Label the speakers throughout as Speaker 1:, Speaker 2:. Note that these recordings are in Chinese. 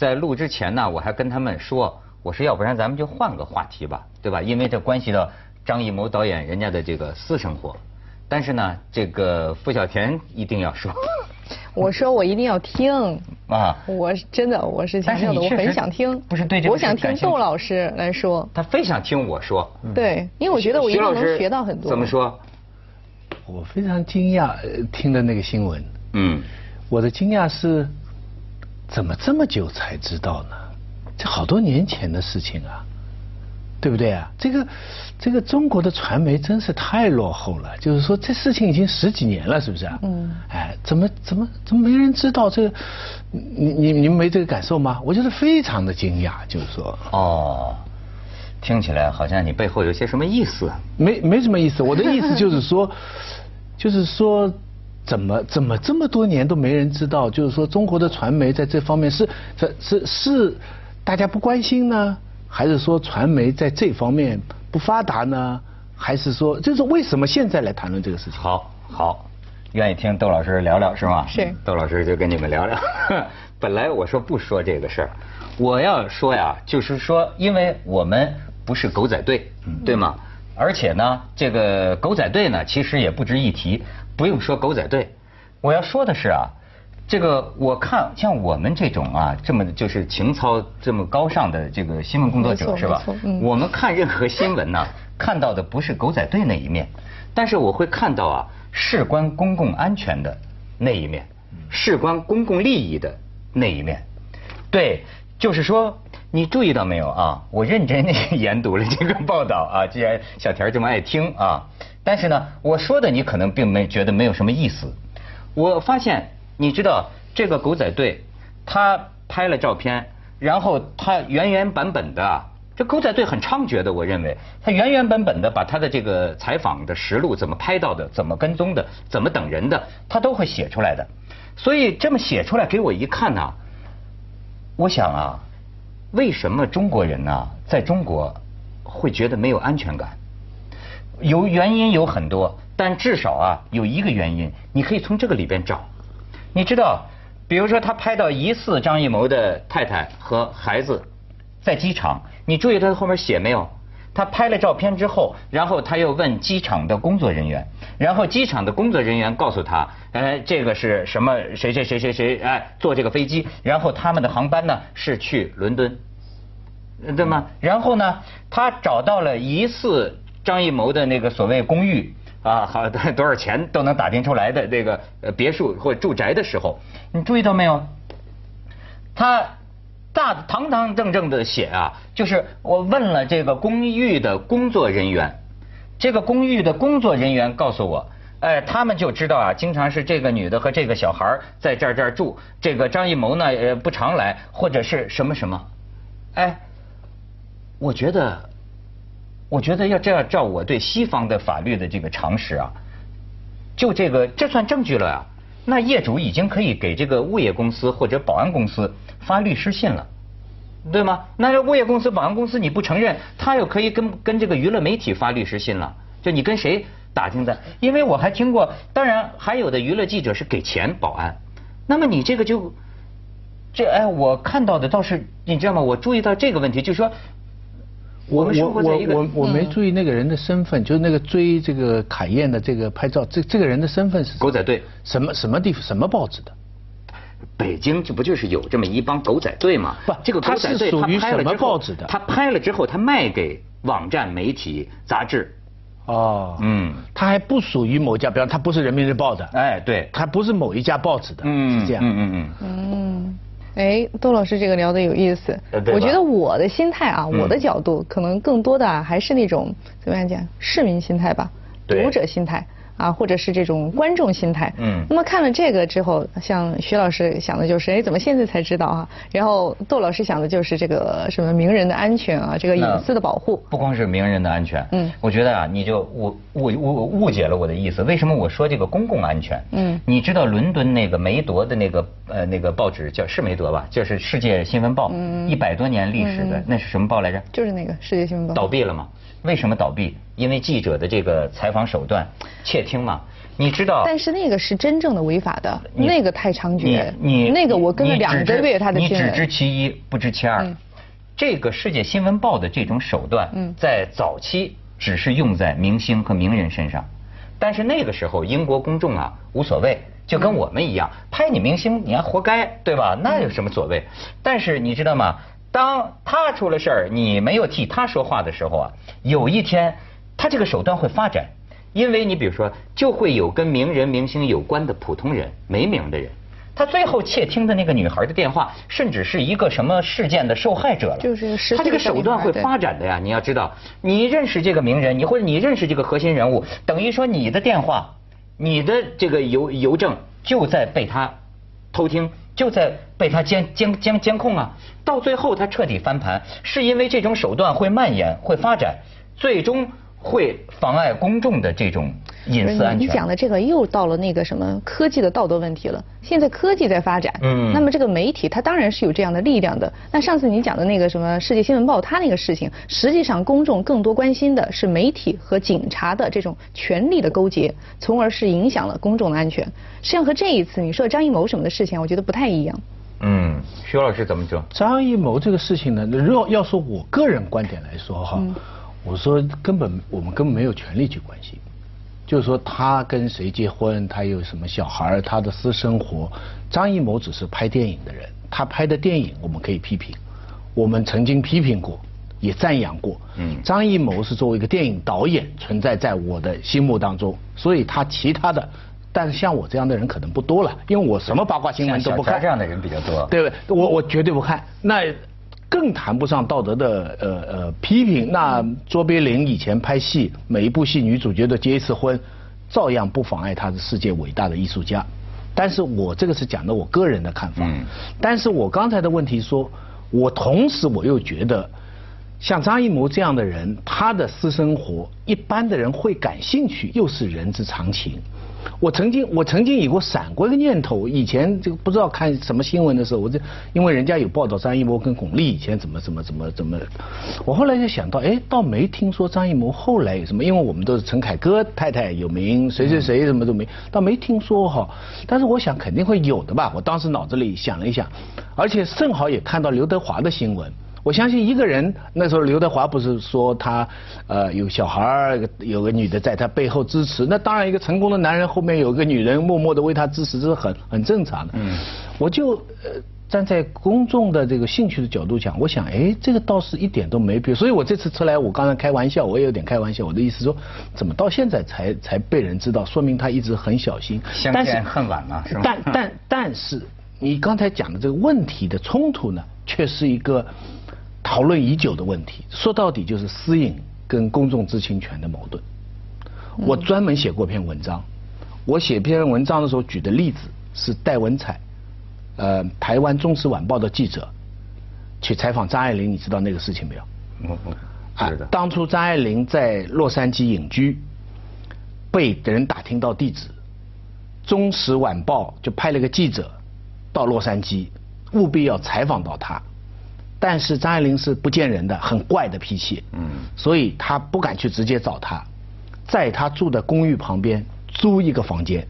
Speaker 1: 在录之前呢，我还跟他们说，我说要不然咱们就换个话题吧，对吧？因为这关系到张艺谋导演人家的这个私生活。但是呢，这个付小田一定要说。
Speaker 2: 我说我一定要听啊！我真的我是强调的，我很想听。
Speaker 1: 不是对这个
Speaker 2: 我想听窦老师来说。
Speaker 1: 他非想听我说。
Speaker 2: 对，因为我觉得我一定能学到很多。
Speaker 1: 怎么说？
Speaker 3: 我非常惊讶听的那个新闻。嗯。我的惊讶是，怎么这么久才知道呢？这好多年前的事情啊。对不对啊？这个，这个中国的传媒真是太落后了。就是说，这事情已经十几年了，是不是啊？嗯。哎，怎么怎么怎么没人知道？这，你你你们没这个感受吗？我觉得非常的惊讶，就是说。哦，
Speaker 1: 听起来好像你背后有些什么意思？
Speaker 3: 没没什么意思。我的意思就是说，就是说，怎么怎么这么多年都没人知道？就是说，中国的传媒在这方面是是是是大家不关心呢？还是说传媒在这方面不发达呢？还是说，就是为什么现在来谈论这个事情？
Speaker 1: 好，好，愿意听窦老师聊聊是吗？
Speaker 2: 是。
Speaker 1: 窦老师就跟你们聊聊。本来我说不说这个事儿，我要说呀，就是说，因为我们不是狗仔队，对吗？而且呢，这个狗仔队呢，其实也不值一提，不用说狗仔队。我要说的是啊。这个我看像我们这种啊，这么就是情操这么高尚的这个新闻工作者是吧？我们看任何新闻呢，看到的不是狗仔队那一面，但是我会看到啊，事关公共安全的那一面，事关公共利益的那一面。对，就是说，你注意到没有啊？我认真的 研读了这个报道啊，既然小田这么爱听啊，但是呢，我说的你可能并没觉得没有什么意思。我发现。你知道这个狗仔队，他拍了照片，然后他原原本本的，这狗仔队很猖獗的，我认为他原原本本的把他的这个采访的实录怎么拍到的，怎么跟踪的，怎么等人的，他都会写出来的。所以这么写出来给我一看呢，我想啊，为什么中国人呢，在中国会觉得没有安全感？有原因有很多，但至少啊有一个原因，你可以从这个里边找。你知道，比如说他拍到疑似张艺谋的太太和孩子在机场，你注意他后面写没有？他拍了照片之后，然后他又问机场的工作人员，然后机场的工作人员告诉他，哎，这个是什么？谁谁谁谁谁？哎，坐这个飞机，然后他们的航班呢是去伦敦，对吗？然后呢，他找到了疑似张艺谋的那个所谓公寓。啊，好，多少钱都能打听出来的这个别墅或住宅的时候，你注意到没有？他大堂堂正正的写啊，就是我问了这个公寓的工作人员，这个公寓的工作人员告诉我，哎，他们就知道啊，经常是这个女的和这个小孩在这儿这儿住，这个张艺谋呢呃不常来，或者是什么什么，哎，我觉得。我觉得要这样照我对西方的法律的这个常识啊，就这个这算证据了呀？那业主已经可以给这个物业公司或者保安公司发律师信了，对吗？那物业公司、保安公司你不承认，他又可以跟跟这个娱乐媒体发律师信了。就你跟谁打听的？因为我还听过，当然还有的娱乐记者是给钱保安。那么你这个就这哎，我看到的倒是你知道吗？我注意到这个问题，就是说。
Speaker 3: 我我我我我没注意那个人的身份，就是那个追这个凯燕的这个拍照，这这个人的身份是
Speaker 1: 狗仔队，
Speaker 3: 什么什么地方什么报纸的？
Speaker 1: 北京这不就是有这么一帮狗仔队吗？
Speaker 3: 不，
Speaker 1: 这个狗仔队他拍了之
Speaker 3: 后，
Speaker 1: 他拍了之后他卖给网站、媒体、杂志。
Speaker 3: 哦，嗯，他还不属于某家，比方他不是人民日报的，
Speaker 1: 哎，对，
Speaker 3: 他不是某一家报纸的，嗯是这样，嗯嗯嗯。
Speaker 2: 嗯。哎，窦老师这个聊的有意思。我觉得我的心态啊，我的角度可能更多的啊还是那种怎么样讲，市民心态吧，读者心态。啊，或者是这种观众心态。嗯。那么看了这个之后，像徐老师想的就是，哎，怎么现在才知道啊？然后窦老师想的就是这个什么名人的安全啊，这个隐私的保护。
Speaker 1: 不光是名人的安全。嗯。我觉得啊，你就我我我误解了我的意思。为什么我说这个公共安全？嗯。你知道伦敦那个梅铎的那个呃那个报纸叫是梅铎吧？就是《世界新闻报》，一百多年历史的，那是什么报来着？
Speaker 2: 就是那个《世界新闻报》。
Speaker 1: 倒闭了吗？为什么倒闭？因为记者的这个采访手段窃听嘛。你知道？
Speaker 2: 但是那个是真正的违法的，那个太猖獗。你那个我跟了两个月他的新
Speaker 1: 闻。你只知其一，不知其二。这个世界新闻报的这种手段，在早期只是用在明星和名人身上，但是那个时候英国公众啊无所谓，就跟我们一样，拍你明星你还活该，对吧？那有什么所谓？但是你知道吗？当他出了事儿，你没有替他说话的时候啊，有一天他这个手段会发展，因为你比如说，就会有跟名人明星有关的普通人、没名的人。他最后窃听的那个女孩的电话，甚至是一个什么事件的受害者了。
Speaker 2: 就是
Speaker 1: 他这个手段会发展的呀！你要知道，你认识这个名人，你或者你认识这个核心人物，等于说你的电话、你的这个邮邮政就在被他偷听，就在被他监监监监控啊！到最后他彻底翻盘，是因为这种手段会蔓延、会发展，最终。会妨碍公众的这种隐私安全。
Speaker 2: 你讲的这个又到了那个什么科技的道德问题了。现在科技在发展，嗯，那么这个媒体它当然是有这样的力量的。那上次你讲的那个什么世界新闻报，它那个事情，实际上公众更多关心的是媒体和警察的这种权力的勾结，从而是影响了公众的安全。实际上和这一次你说张艺谋什么的事情，我觉得不太一样。
Speaker 1: 嗯，徐老师怎么说？
Speaker 3: 张艺谋这个事情呢，如果要说我个人观点来说哈。我说根本我们根本没有权利去关心，就是说他跟谁结婚，他有什么小孩，他的私生活。张艺谋只是拍电影的人，他拍的电影我们可以批评，我们曾经批评过，也赞扬过。嗯，张艺谋是作为一个电影导演存在在我的心目当中，所以他其他的，但是像我这样的人可能不多了，因为我什么八卦新闻都不看。
Speaker 1: 这样的人比较多。
Speaker 3: 对不对？我我绝对不看。那。更谈不上道德的呃呃批评。那卓别林以前拍戏，每一部戏女主角都结一次婚，照样不妨碍他是世界伟大的艺术家。但是我这个是讲的我个人的看法。嗯。但是我刚才的问题说，我同时我又觉得，像张艺谋这样的人，他的私生活一般的人会感兴趣，又是人之常情。我曾经，我曾经有过闪过一个念头，以前这个不知道看什么新闻的时候，我就因为人家有报道张艺谋跟巩俐以前怎么怎么怎么怎么，我后来就想到，哎，倒没听说张艺谋后来有什么，因为我们都是陈凯歌太太有名，谁谁谁什么都没，倒没听说哈。但是我想肯定会有的吧，我当时脑子里想了一想，而且正好也看到刘德华的新闻。我相信一个人那时候刘德华不是说他呃有小孩儿有个女的在他背后支持，那当然一个成功的男人后面有个女人默默的为他支持，这是很很正常的。嗯，我就呃站在公众的这个兴趣的角度讲，我想哎这个倒是一点都没必要。所以我这次出来，我刚才开玩笑，我也有点开玩笑，我的意思说怎么到现在才才被人知道，说明他一直很小心。
Speaker 1: 相见恨晚了，是吧？
Speaker 3: 但但但是你刚才讲的这个问题的冲突呢，却是一个。讨论已久的问题，说到底就是私隐跟公众知情权的矛盾。我专门写过篇文章，我写篇文章的时候举的例子是戴文彩，呃，台湾中时晚报的记者去采访张爱玲，你知道那个事情没有？嗯嗯，
Speaker 1: 是的。
Speaker 3: 当初张爱玲在洛杉矶隐居，被人打听到地址，中时晚报就派了个记者到洛杉矶，务必要采访到她。但是张爱玲是不见人的，很怪的脾气，嗯，所以他不敢去直接找他，在他住的公寓旁边租一个房间，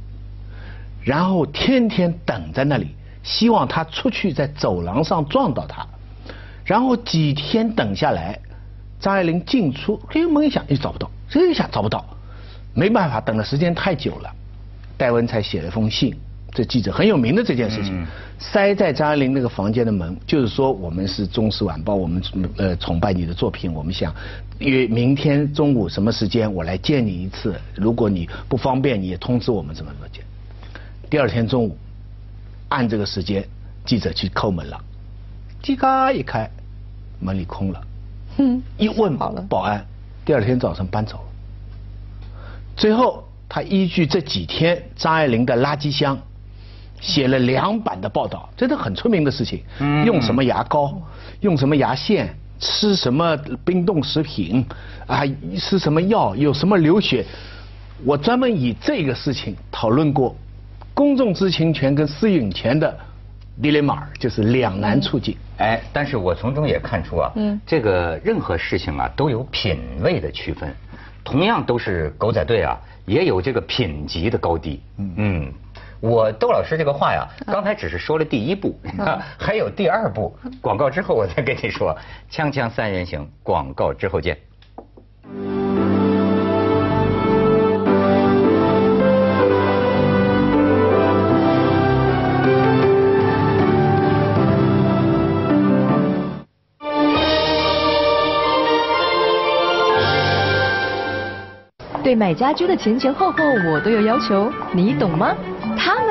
Speaker 3: 然后天天等在那里，希望他出去在走廊上撞到他，然后几天等下来，张爱玲进出，哎门一响又找不到，这一下找不到，没办法，等的时间太久了，戴文才写了封信。这记者很有名的这件事情，塞在张爱玲那个房间的门，就是说我们是《中时晚报》，我们呃崇拜你的作品，我们想约明天中午什么时间我来见你一次，如果你不方便，你也通知我们怎么怎么见。第二天中午，按这个时间，记者去叩门了，叽嘎一开，门里空了，嗯，一问保安，第二天早上搬走了。最后他依据这几天张爱玲的垃圾箱。写了两版的报道，这都很出名的事情。用什么牙膏，用什么牙线，吃什么冰冻食品，啊，吃什么药，有什么流血。我专门以这个事情讨论过公众知情权跟私隐权的 dilemma，就是两难处境。
Speaker 1: 哎，但是我从中也看出啊，这个任何事情啊都有品位的区分。同样都是狗仔队啊，也有这个品级的高低。嗯，我窦老师这个话呀，刚才只是说了第一步，还有第二步。广告之后我再跟你说，锵锵三人行，广告之后见。
Speaker 4: 对买家居的前前后后我都有要求，你懂吗？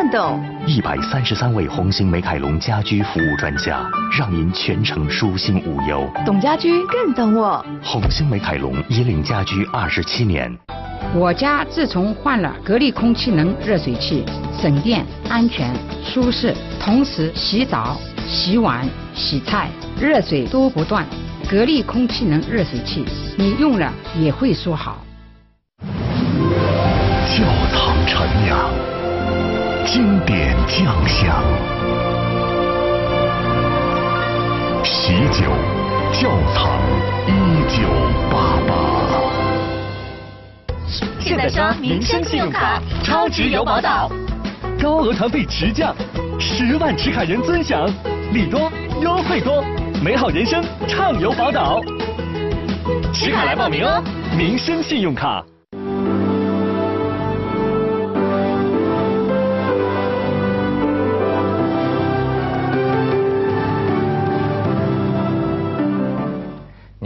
Speaker 4: 他们懂。
Speaker 5: 一百三十三位红星美凯龙家居服务专家，让您全程舒心无忧。
Speaker 4: 懂家居更懂我。
Speaker 5: 红星美凯龙引领家居二十七年。
Speaker 6: 我家自从换了格力空气能热水器，省电、安全、舒适，同时洗澡、洗碗、洗菜，热水都不断。格力空气能热水器，你用了也会说好。
Speaker 5: 窖藏陈酿，经典酱香，喜酒窖藏一九八八。
Speaker 7: 现在刷民生信用卡，超值有宝岛，
Speaker 8: 高额团费直降，十万持卡人尊享，礼多优惠多，美好人生畅游宝岛。持卡来报名哦，民生信用卡。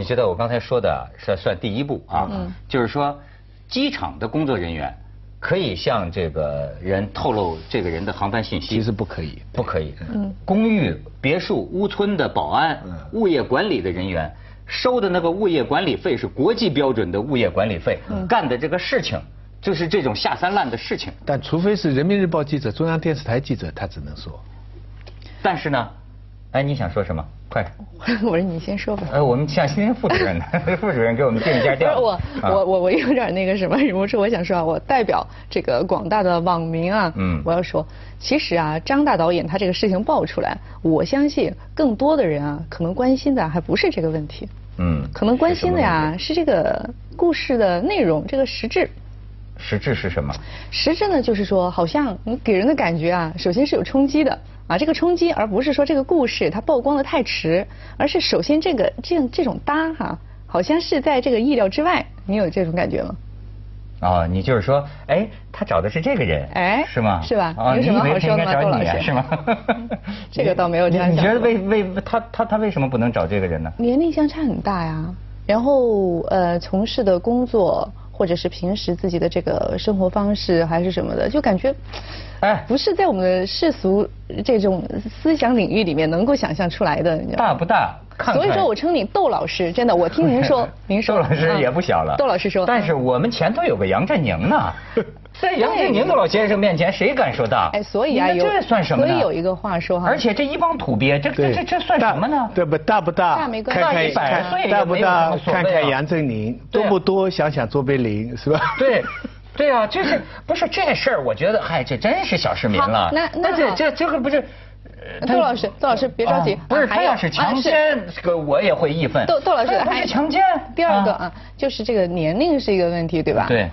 Speaker 1: 你觉得我刚才说的是算第一步啊，就是说，机场的工作人员可以向这个人透露这个人的航班信息。
Speaker 3: 其实不可以，
Speaker 1: 不可以。嗯。公寓、别墅、屋村的保安、物业管理的人员收的那个物业管理费是国际标准的物业管理费，干的这个事情就是这种下三滥的事情。
Speaker 3: 但除非是人民日报记者、中央电视台记者，他只能说。
Speaker 1: 但是呢？哎，你想说什么？快！
Speaker 2: 我说你先说吧。
Speaker 1: 呃，我们向新副主任呢，副主任给我们定一下调。
Speaker 2: 不是我我我我有点那个什么，我说我想说啊，我代表这个广大的网民啊，嗯，我要说，其实啊，张大导演他这个事情爆出来，我相信更多的人啊，可能关心的还不是这个问题，嗯，可能关心的呀是这个故事的内容，这个实质。
Speaker 1: 实质是什么？
Speaker 2: 实质呢，就是说，好像你给人的感觉啊，首先是有冲击的。啊，这个冲击，而不是说这个故事它曝光的太迟，而是首先这个这这种搭哈，好像是在这个意料之外，你有这种感觉吗？
Speaker 1: 哦，你就是说，哎，他找的是这个人，哎，是吗？
Speaker 2: 是吧？啊有什么好说的吗？
Speaker 1: 窦
Speaker 2: 老师，
Speaker 1: 是吗？
Speaker 2: 这个倒没有这样想。
Speaker 1: 你觉得为为他他他为什么不能找这个人呢？
Speaker 2: 年龄相差很大呀，然后呃，从事的工作。或者是平时自己的这个生活方式还是什么的，就感觉，哎，不是在我们的世俗这种思想领域里面能够想象出来的。
Speaker 1: 大不大？
Speaker 2: 所以说我称你窦老师，真的，我听您说，您说。
Speaker 1: 窦老师也不小了。
Speaker 2: 窦老师说。
Speaker 1: 但是我们前头有个杨振宁呢。在杨振宁老先生面前，谁敢说大？
Speaker 2: 哎，所以啊，
Speaker 1: 这算什么
Speaker 2: 呢？所以有一个话说哈。
Speaker 1: 而且这一帮土鳖，这这这这算什么呢？
Speaker 3: 对不大不大？
Speaker 2: 大没关系。
Speaker 1: 看看
Speaker 3: 大不大？看看杨振宁多不多？想想卓别林是吧？
Speaker 1: 对，对啊，就是不是这事儿？我觉得，嗨，这真是小市民了。
Speaker 2: 那那
Speaker 1: 这这这个不是？
Speaker 2: 窦老师，窦老师别着急。
Speaker 1: 不是他要是强奸，这个我也会义愤。
Speaker 2: 窦窦老师，
Speaker 1: 还是强奸。
Speaker 2: 第二个啊，就是这个年龄是一个问题，对吧？
Speaker 1: 对。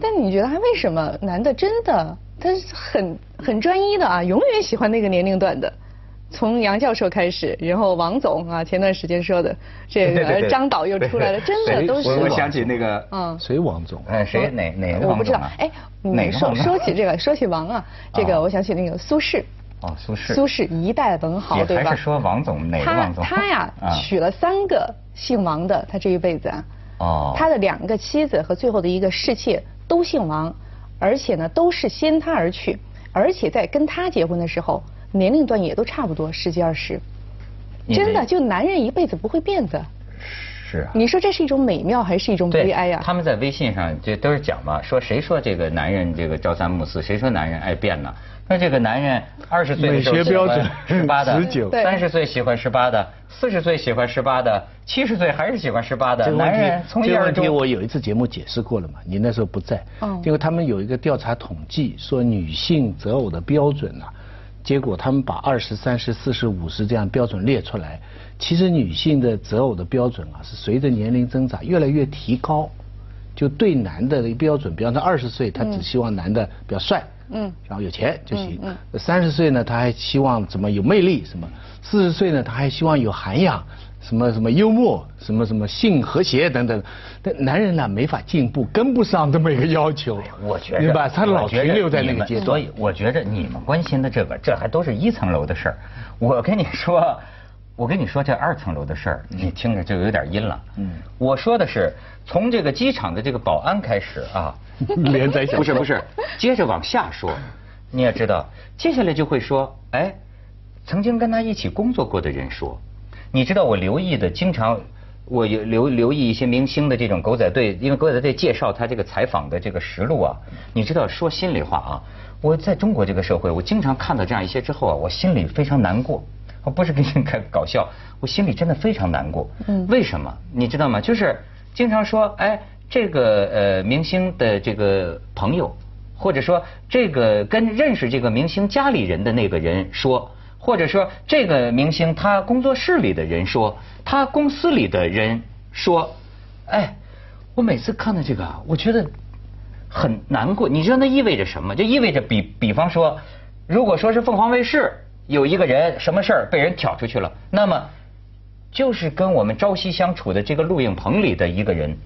Speaker 2: 但你觉得他为什么男的真的他是很很专一的啊？永远喜欢那个年龄段的，从杨教授开始，然后王总啊，前段时间说的这个 张导又出来了，真的都是。
Speaker 1: 我想起那个
Speaker 3: 嗯，谁王总？
Speaker 1: 哎，谁哪哪个
Speaker 2: 我不知道。哎，
Speaker 1: 你
Speaker 2: 说说起这个，说起王啊，这个我想起那个苏轼。
Speaker 1: 哦，苏轼。
Speaker 2: 苏轼一代文豪，对
Speaker 1: 吧？还是说王总哪个王总？
Speaker 2: 他他呀，娶了三个姓王的，他这一辈子啊。哦。他的两个妻子和最后的一个侍妾。都姓王，而且呢都是先他而去，而且在跟他结婚的时候，年龄段也都差不多十几二十，真的就男人一辈子不会变的。
Speaker 1: 是啊。
Speaker 2: 你说这是一种美妙还是一种悲哀呀？
Speaker 1: 他们在微信上这都是讲嘛，说谁说这个男人这个朝三暮四，谁说男人爱变呢？那这个男人二十岁的时候喜欢十八的，三十岁喜欢十八的，四十岁喜欢十八的，七十岁还是喜欢十八的。男人从
Speaker 3: 这个问题我有一次节目解释过了嘛，你那时候不在。嗯。因为他们有一个调查统计，说女性择偶的标准啊，结果他们把二十三十四十五十这样标准列出来，其实女性的择偶的标准啊，是随着年龄增长越来越提高。就对男的的标准，比方说二十岁，他只希望男的比较帅，嗯，然后有钱就行。嗯，三十岁呢，他还希望怎么有魅力什么？四十岁呢，他还希望有涵养。什么什么幽默，什么什么性和谐等等，但男人呢没法进步，跟不上这么一个要求。
Speaker 1: 我觉得，
Speaker 3: 吧？他老停留在那个阶段。
Speaker 1: 所以我觉得你们关心的这个，这还都是一层楼的事儿。我跟你说，我跟你说这二层楼的事儿，你听着就有点阴了。嗯，我说的是从这个机场的这个保安开始啊，
Speaker 3: 连在
Speaker 1: 不是不是，接着往下说，你也知道，接下来就会说，哎，曾经跟他一起工作过的人说。你知道我留意的，经常我有留留意一些明星的这种狗仔队，因为狗仔队介绍他这个采访的这个实录啊。你知道说心里话啊，我在中国这个社会，我经常看到这样一些之后啊，我心里非常难过。我不是跟你开搞笑，我心里真的非常难过。嗯。为什么？你知道吗？就是经常说，哎，这个呃明星的这个朋友，或者说这个跟认识这个明星家里人的那个人说。或者说，这个明星他工作室里的人说，他公司里的人说，哎，我每次看到这个，我觉得很难过。你知道那意味着什么？就意味着比比方说，如果说是凤凰卫视有一个人什么事儿被人挑出去了，那么就是跟我们朝夕相处的这个录影棚里的一个人，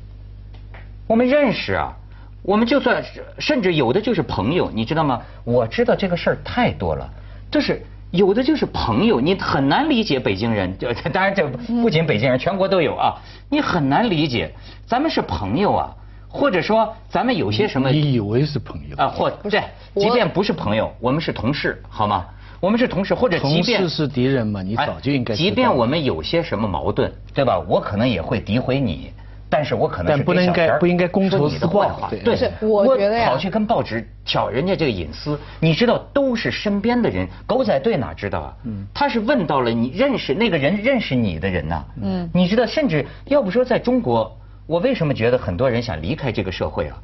Speaker 1: 我们认识啊，我们就算甚至有的就是朋友，你知道吗？我知道这个事儿太多了，就是。有的就是朋友，你很难理解北京人。就 当然这不仅北京人，全国都有啊。你很难理解，咱们是朋友啊，或者说咱们有些什么？
Speaker 3: 你以为是朋友
Speaker 1: 啊？或对，即便不是朋友，我们是同事，好吗？我们是同事，或者即便
Speaker 3: 同事是敌人嘛？你早就应该。
Speaker 1: 即便我们有些什么矛盾，对吧？我可能也会诋毁你。但是我可能是
Speaker 3: 不应该不应该公仇私报
Speaker 1: 对，对，我觉得呀，跑去跟报纸挑人家这个隐私，你知道都是身边的人，狗仔队哪知道啊？嗯，他是问到了你认识那个人认识你的人呐。嗯，你知道，甚至要不说在中国，我为什么觉得很多人想离开这个社会啊？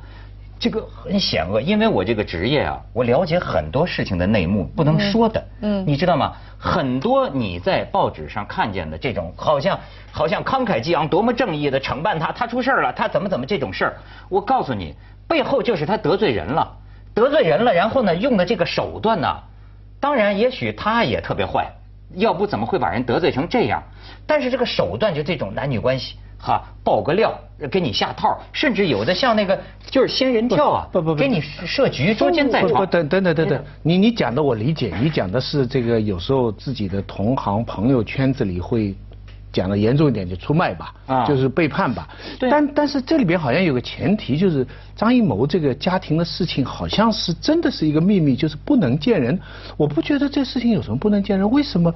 Speaker 1: 这个很险恶，因为我这个职业啊，我了解很多事情的内幕，不能说的。嗯，你知道吗？很多你在报纸上看见的这种，好像好像慷慨激昂、多么正义的惩办他，他出事了，他怎么怎么这种事儿，我告诉你，背后就是他得罪人了，得罪人了，然后呢，用的这个手段呢，当然也许他也特别坏，要不怎么会把人得罪成这样？但是这个手段就这种男女关系。哈，爆个料，给你下套，甚至有的像那个就是仙人跳啊，不不不，给你设局，捉奸在床。
Speaker 3: 等等等等等，你你讲的我理解，你讲的是这个有时候自己的同行朋友圈子里会讲的严重一点就出卖吧，啊，就是背叛吧。对。但但是这里边好像有个前提，就是张艺谋这个家庭的事情好像是真的是一个秘密，就是不能见人。我不觉得这事情有什么不能见人，为什么？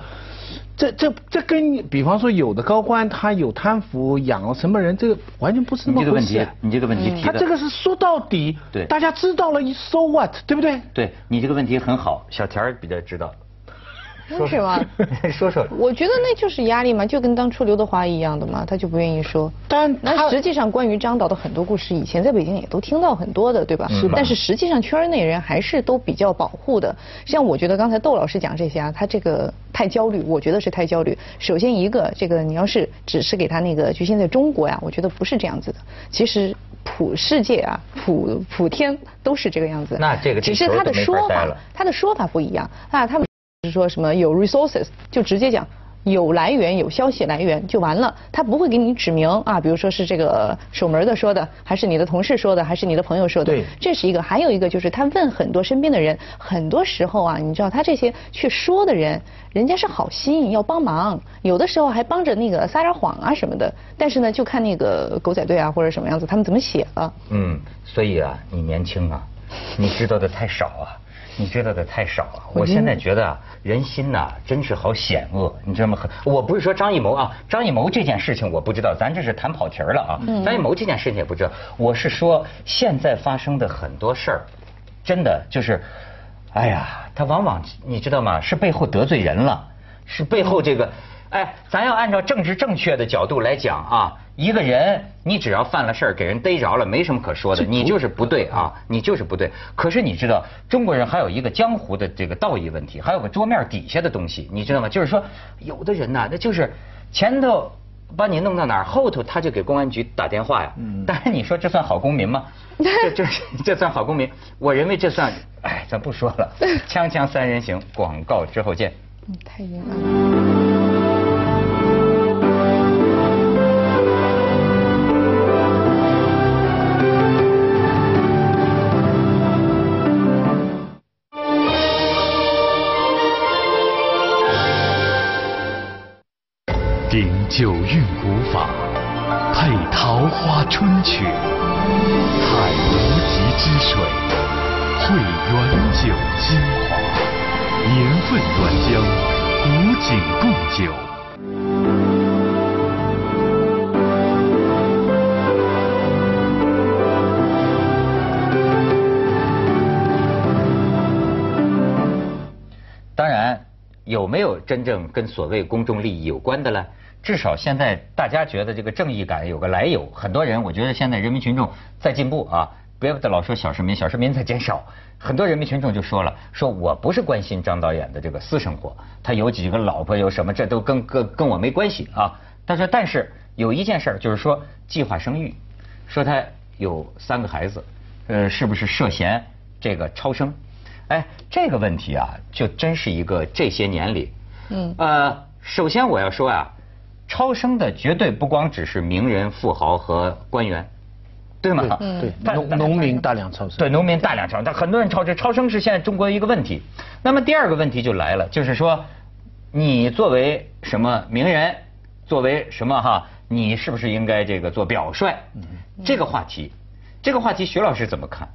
Speaker 3: 这这这跟比方说有的高官他有贪腐养了什么人，这个完全不是那么回
Speaker 1: 事。你这个问题，你这个问题提
Speaker 3: 的，他这个是说到底，
Speaker 1: 对，
Speaker 3: 大家知道了，so what，对不对？
Speaker 1: 对你这个问题很好，小田比较知道。
Speaker 2: 说什么？
Speaker 1: 说说。
Speaker 2: 我觉得那就是压力嘛，就跟当初刘德华一样的嘛，他就不愿意说。
Speaker 3: 但
Speaker 2: 那实际上关于张导的很多故事，以前在北京也都听到很多的，对吧？
Speaker 3: 是
Speaker 2: 但是实际上圈内人还是都比较保护的。像我觉得刚才窦老师讲这些啊，他这个太焦虑，我觉得是太焦虑。首先一个，这个你要是只是给他那个局限在中国呀，我觉得不是这样子的。其实普世界啊，普普天都是这个样子。
Speaker 1: 那这个
Speaker 2: 只是他的说法，他的说法不一样啊，他们。是说什么有 resources 就直接讲有来源有消息来源就完了，他不会给你指明啊，比如说是这个守门的说的，还是你的同事说的，还是你的朋友说的，
Speaker 3: 对，
Speaker 2: 这是一个。还有一个就是他问很多身边的人，很多时候啊，你知道他这些去说的人，人家是好心要帮忙，有的时候还帮着那个撒点谎啊什么的，但是呢，就看那个狗仔队啊或者什么样子，他们怎么写了。
Speaker 1: 嗯，所以啊，你年轻啊，你知道的太少啊。你知道的太少了，我现在觉得啊，人心呐，真是好险恶，你知道吗？我不是说张艺谋啊，张艺谋这件事情我不知道，咱这是谈跑题儿了啊。张艺谋这件事情也不知道，我是说现在发生的很多事儿，真的就是，哎呀，他往往你知道吗？是背后得罪人了，是背后这个。哎，咱要按照政治正确的角度来讲啊，一个人你只要犯了事儿，给人逮着了，没什么可说的，你就是不对啊，你就是不对。可是你知道，中国人还有一个江湖的这个道义问题，还有个桌面底下的东西，你知道吗？就是说，有的人呐，那就是前头把你弄到哪儿，后头他就给公安局打电话呀。嗯。但是你说这算好公民吗？这这这算好公民？我认为这算，哎，咱不说了。锵锵三人行，广告之后见。嗯，太冤了。
Speaker 5: 九韵古法，配桃花春曲，采无极之水，汇原酒精华，年份原浆，古井贡酒。
Speaker 1: 当然，有没有真正跟所谓公众利益有关的呢？至少现在大家觉得这个正义感有个来由，很多人我觉得现在人民群众在进步啊，别的老说小市民，小市民在减少，很多人民群众就说了，说我不是关心张导演的这个私生活，他有几个老婆有什么，这都跟跟跟我没关系啊。他说，但是有一件事儿就是说计划生育，说他有三个孩子，呃，是不是涉嫌这个超生？哎，这个问题啊，就真是一个这些年里，嗯，呃，首先我要说啊。超生的绝对不光只是名人、富豪和官员，对吗？
Speaker 3: 对，农农民大量超生。
Speaker 1: 对，农民大量超生，但很多人超生，超生是现在中国一个问题。那么第二个问题就来了，就是说，你作为什么名人，作为什么哈，你是不是应该这个做表率？这个话题，这个话题，徐老师怎么看？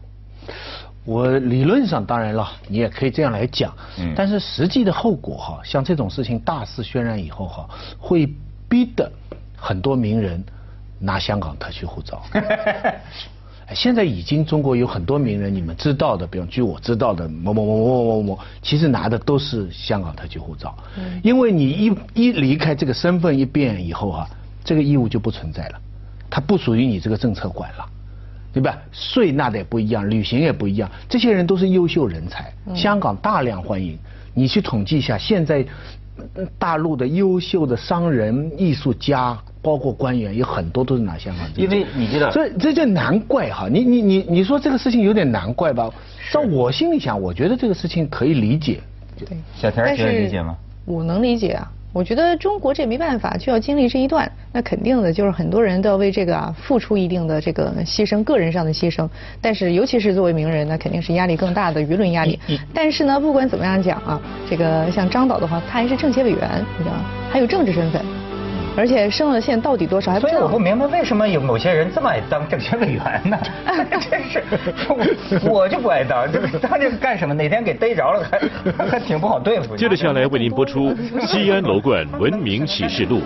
Speaker 3: 我理论上当然了，你也可以这样来讲。嗯。但是实际的后果哈，像这种事情大肆渲染以后哈，会。逼的很多名人拿香港特区护照。现在已经中国有很多名人，你们知道的，比方据我知道的某某某某某某，其实拿的都是香港特区护照。因为你一一离开这个身份一变以后啊，这个义务就不存在了，它不属于你这个政策管了，对吧？税纳的也不一样，旅行也不一样，这些人都是优秀人才，香港大量欢迎。你去统计一下，现在。大陆的优秀的商人、艺术家，包括官员，有很多都是拿香港。
Speaker 1: 因为你知道，
Speaker 3: 所以这就难怪哈。你你你你说这个事情有点难怪吧？在我心里想，我觉得这个事情可以理解。
Speaker 1: 对，小田儿理解吗？
Speaker 2: 我能理解啊。我觉得中国这没办法，就要经历这一段，那肯定的就是很多人都要为这个啊付出一定的这个牺牲，个人上的牺牲。但是尤其是作为名人，那肯定是压力更大的舆论压力。但是呢，不管怎么样讲啊，这个像张导的话，他还是政协委员，你知道吗？还有政治身份。而且生了线到底多少还不知
Speaker 1: 道。所以我不明白为什么有某些人这么爱当政协委员呢？真是，我就不爱当，就是他这个干什么？哪天给逮着了还还挺不好对付。
Speaker 8: 接着下来为您播出《西安楼冠文明启示录》。